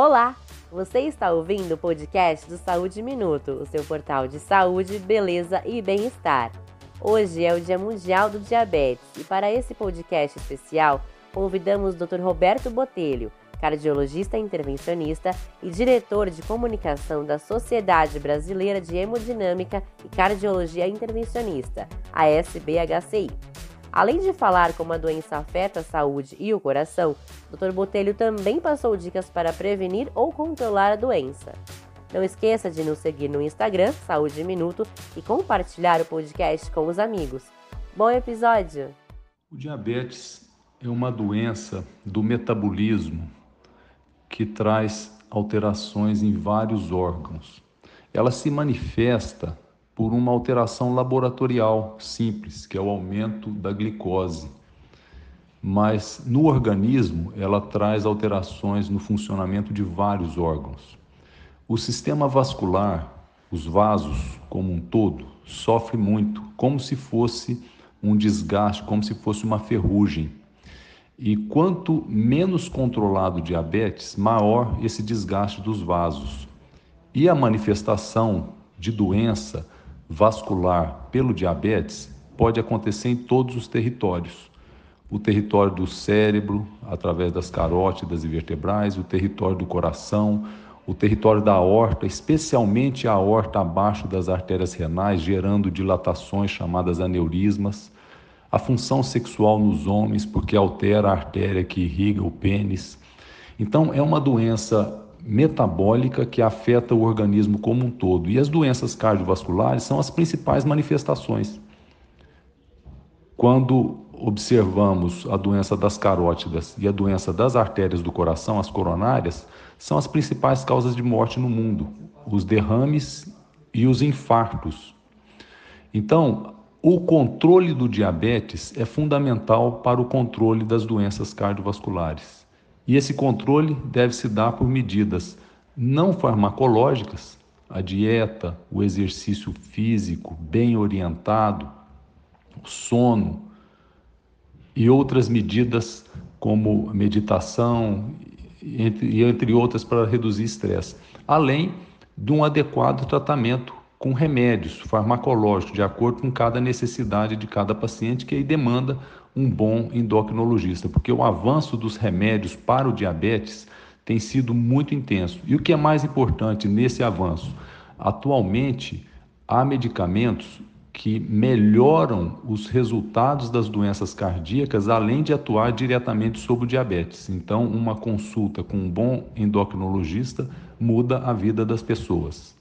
Olá! Você está ouvindo o podcast do Saúde Minuto, o seu portal de saúde, beleza e bem-estar. Hoje é o Dia Mundial do Diabetes e para esse podcast especial convidamos o Dr. Roberto Botelho, cardiologista intervencionista e diretor de comunicação da Sociedade Brasileira de Hemodinâmica e Cardiologia Intervencionista, a SBHCI. Além de falar como a doença afeta a saúde e o coração, Dr. Botelho também passou dicas para prevenir ou controlar a doença. Não esqueça de nos seguir no Instagram, Saúde Minuto, e compartilhar o podcast com os amigos. Bom episódio! O diabetes é uma doença do metabolismo que traz alterações em vários órgãos. Ela se manifesta por uma alteração laboratorial simples, que é o aumento da glicose. Mas no organismo, ela traz alterações no funcionamento de vários órgãos. O sistema vascular, os vasos como um todo, sofre muito, como se fosse um desgaste, como se fosse uma ferrugem. E quanto menos controlado o diabetes, maior esse desgaste dos vasos. E a manifestação de doença vascular pelo diabetes pode acontecer em todos os territórios. O território do cérebro, através das carótidas e vertebrais, o território do coração, o território da aorta, especialmente a aorta abaixo das artérias renais, gerando dilatações chamadas aneurismas, a função sexual nos homens, porque altera a artéria que irriga o pênis. Então, é uma doença metabólica que afeta o organismo como um todo. E as doenças cardiovasculares são as principais manifestações. Quando observamos a doença das carótidas e a doença das artérias do coração, as coronárias, são as principais causas de morte no mundo, os derrames e os infartos. Então, o controle do diabetes é fundamental para o controle das doenças cardiovasculares. E esse controle deve se dar por medidas não farmacológicas, a dieta, o exercício físico bem orientado, o sono e outras medidas como meditação e entre outras para reduzir estresse, além de um adequado tratamento com remédios farmacológicos de acordo com cada necessidade de cada paciente que aí demanda um bom endocrinologista, porque o avanço dos remédios para o diabetes tem sido muito intenso. E o que é mais importante nesse avanço? Atualmente, há medicamentos que melhoram os resultados das doenças cardíacas, além de atuar diretamente sobre o diabetes. Então, uma consulta com um bom endocrinologista muda a vida das pessoas.